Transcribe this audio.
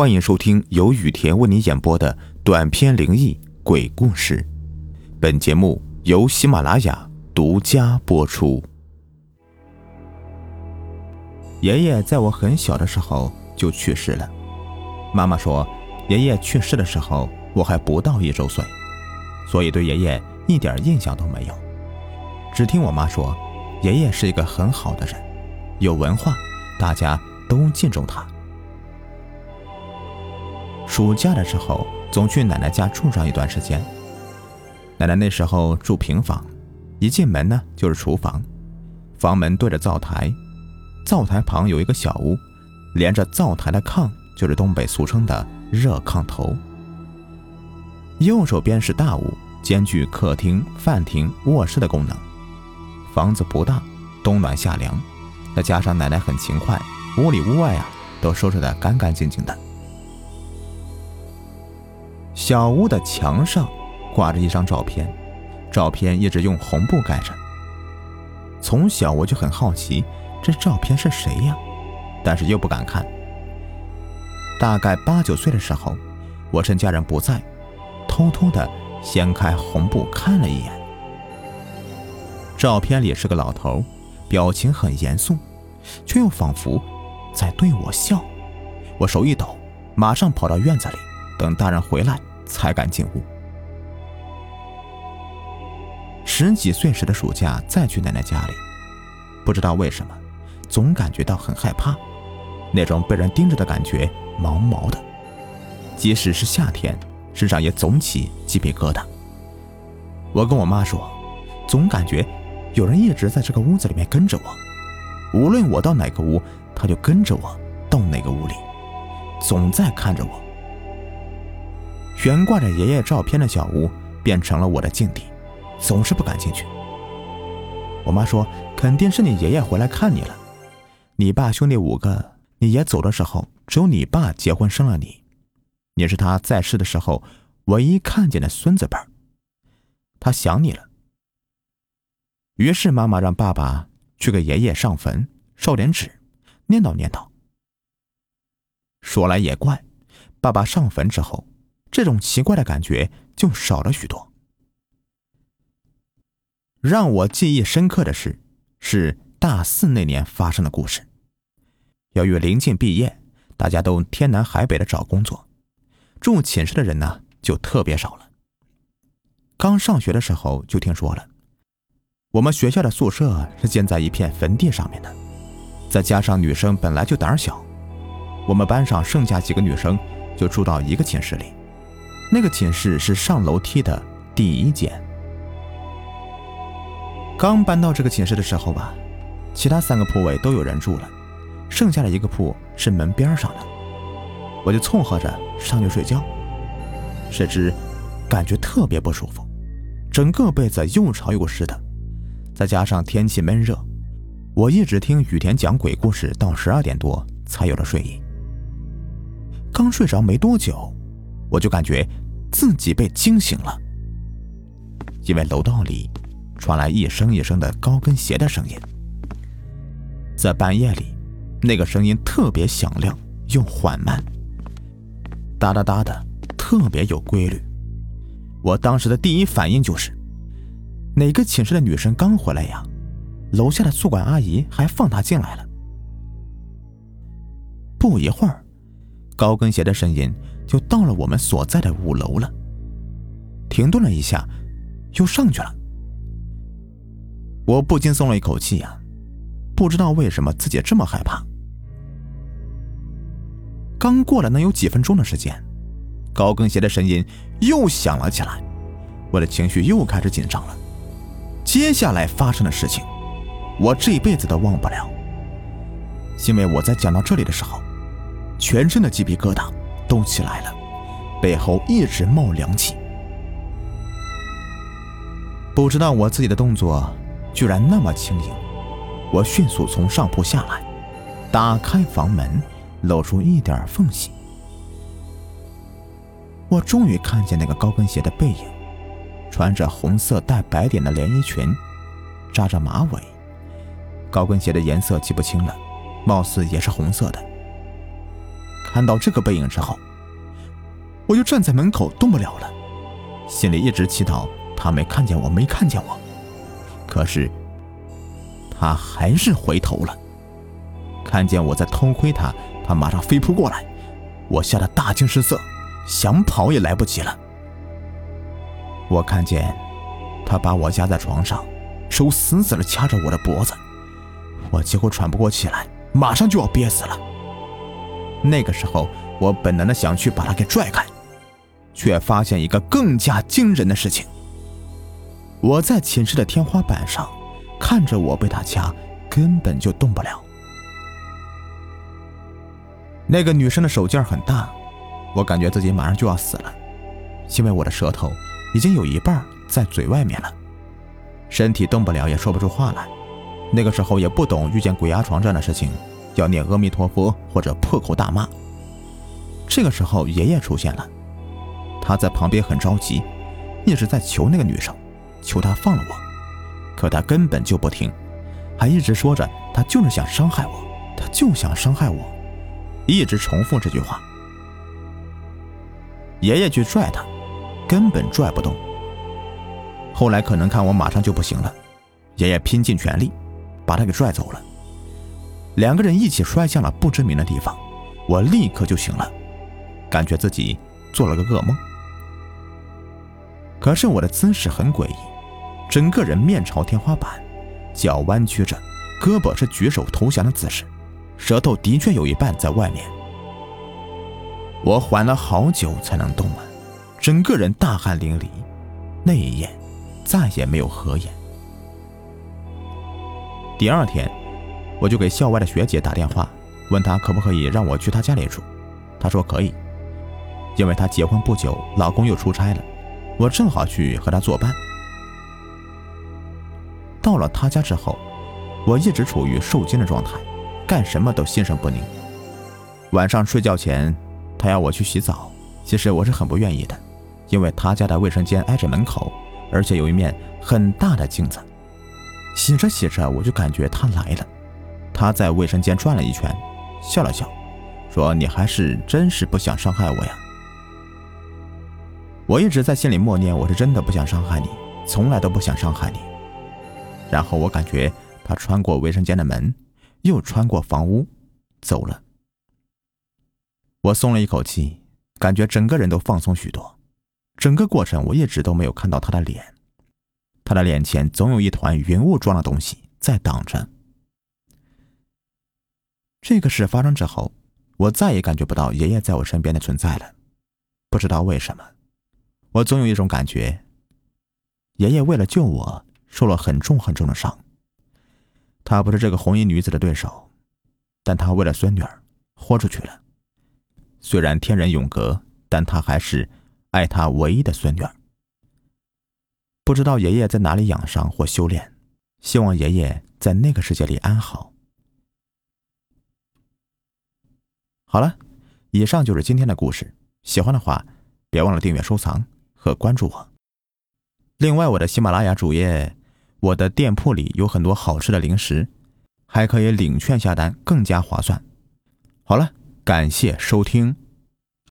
欢迎收听由雨田为你演播的短篇灵异鬼故事。本节目由喜马拉雅独家播出。爷爷在我很小的时候就去世了。妈妈说，爷爷去世的时候我还不到一周岁，所以对爷爷一点印象都没有。只听我妈说，爷爷是一个很好的人，有文化，大家都敬重他。暑假的时候，总去奶奶家住上一段时间。奶奶那时候住平房，一进门呢就是厨房，房门对着灶台，灶台旁有一个小屋，连着灶台的炕就是东北俗称的热炕头。右手边是大屋，兼具客厅、饭厅、卧室的功能。房子不大，冬暖夏凉，再加上奶奶很勤快，屋里屋外啊都收拾得干干净净的。小屋的墙上挂着一张照片，照片一直用红布盖着。从小我就很好奇，这照片是谁呀？但是又不敢看。大概八九岁的时候，我趁家人不在，偷偷的掀开红布看了一眼。照片里是个老头，表情很严肃，却又仿佛在对我笑。我手一抖，马上跑到院子里。等大人回来才敢进屋。十几岁时的暑假再去奶奶家里，不知道为什么，总感觉到很害怕，那种被人盯着的感觉毛毛的，即使是夏天，身上也总起鸡皮疙瘩。我跟我妈说，总感觉有人一直在这个屋子里面跟着我，无论我到哪个屋，他就跟着我到哪个屋里，总在看着我。悬挂着爷爷照片的小屋变成了我的禁地，总是不敢进去。我妈说：“肯定是你爷爷回来看你了。你爸兄弟五个，你爷走的时候，只有你爸结婚生了你，你是他在世的时候唯一看见的孙子辈他想你了。”于是妈妈让爸爸去给爷爷上坟，烧点纸，念叨念叨。说来也怪，爸爸上坟之后。这种奇怪的感觉就少了许多。让我记忆深刻的是，是大四那年发生的故事。由于临近毕业，大家都天南海北的找工作，住寝室的人呢就特别少了。刚上学的时候就听说了，我们学校的宿舍是建在一片坟地上面的，再加上女生本来就胆小，我们班上剩下几个女生就住到一个寝室里。那个寝室是上楼梯的第一间。刚搬到这个寝室的时候吧，其他三个铺位都有人住了，剩下的一个铺是门边上的，我就凑合着上去睡觉。谁知感觉特别不舒服，整个被子又潮又湿的，再加上天气闷热，我一直听雨田讲鬼故事到十二点多才有了睡意。刚睡着没多久。我就感觉自己被惊醒了，因为楼道里传来一声一声的高跟鞋的声音。在半夜里，那个声音特别响亮又缓慢，哒哒哒的，特别有规律。我当时的第一反应就是，哪个寝室的女生刚回来呀？楼下的宿管阿姨还放她进来了。不一会儿，高跟鞋的声音。就到了我们所在的五楼了，停顿了一下，又上去了。我不禁松了一口气呀，不知道为什么自己这么害怕。刚过了能有几分钟的时间，高跟鞋的声音又响了起来，我的情绪又开始紧张了。接下来发生的事情，我这一辈子都忘不了，因为我在讲到这里的时候，全身的鸡皮疙瘩。都起来了，背后一直冒凉气。不知道我自己的动作居然那么轻盈，我迅速从上铺下来，打开房门，露出一点缝隙。我终于看见那个高跟鞋的背影，穿着红色带白点的连衣裙，扎着马尾，高跟鞋的颜色记不清了，貌似也是红色的。看到这个背影之后，我就站在门口动不了了，心里一直祈祷他没看见我，没看见我。可是他还是回头了，看见我在偷窥他，他马上飞扑过来，我吓得大惊失色，想跑也来不及了。我看见他把我压在床上，手死死的掐着我的脖子，我几乎喘不过气来，马上就要憋死了。那个时候，我本能的想去把他给拽开，却发现一个更加惊人的事情。我在寝室的天花板上看着我被他掐，根本就动不了。那个女生的手劲儿很大，我感觉自己马上就要死了，因为我的舌头已经有一半在嘴外面了，身体动不了，也说不出话来。那个时候也不懂遇见鬼压床这样的事情。要念阿弥陀佛或者破口大骂。这个时候，爷爷出现了，他在旁边很着急，一直在求那个女生，求她放了我。可她根本就不听，还一直说着她就是想伤害我，她就想伤害我，一直重复这句话。爷爷去拽她，根本拽不动。后来可能看我马上就不行了，爷爷拼尽全力把她给拽走了。两个人一起摔向了不知名的地方，我立刻就醒了，感觉自己做了个噩梦。可是我的姿势很诡异，整个人面朝天花板，脚弯曲着，胳膊是举手投降的姿势，舌头的确有一半在外面。我缓了好久才能动啊，整个人大汗淋漓。那一夜再也没有合眼。第二天。我就给校外的学姐打电话，问她可不可以让我去她家里住。她说可以，因为她结婚不久，老公又出差了，我正好去和她作伴。到了她家之后，我一直处于受惊的状态，干什么都心神不宁。晚上睡觉前，她要我去洗澡，其实我是很不愿意的，因为她家的卫生间挨着门口，而且有一面很大的镜子。洗着洗着，我就感觉她来了。他在卫生间转了一圈，笑了笑，说：“你还是真是不想伤害我呀。”我一直在心里默念：“我是真的不想伤害你，从来都不想伤害你。”然后我感觉他穿过卫生间的门，又穿过房屋，走了。我松了一口气，感觉整个人都放松许多。整个过程我一直都没有看到他的脸，他的脸前总有一团云雾状的东西在挡着。这个事发生之后，我再也感觉不到爷爷在我身边的存在了。不知道为什么，我总有一种感觉，爷爷为了救我受了很重很重的伤。他不是这个红衣女子的对手，但他为了孙女儿豁出去了。虽然天人永隔，但他还是爱他唯一的孙女儿。不知道爷爷在哪里养伤或修炼，希望爷爷在那个世界里安好。好了，以上就是今天的故事。喜欢的话，别忘了订阅、收藏和关注我。另外，我的喜马拉雅主页，我的店铺里有很多好吃的零食，还可以领券下单，更加划算。好了，感谢收听。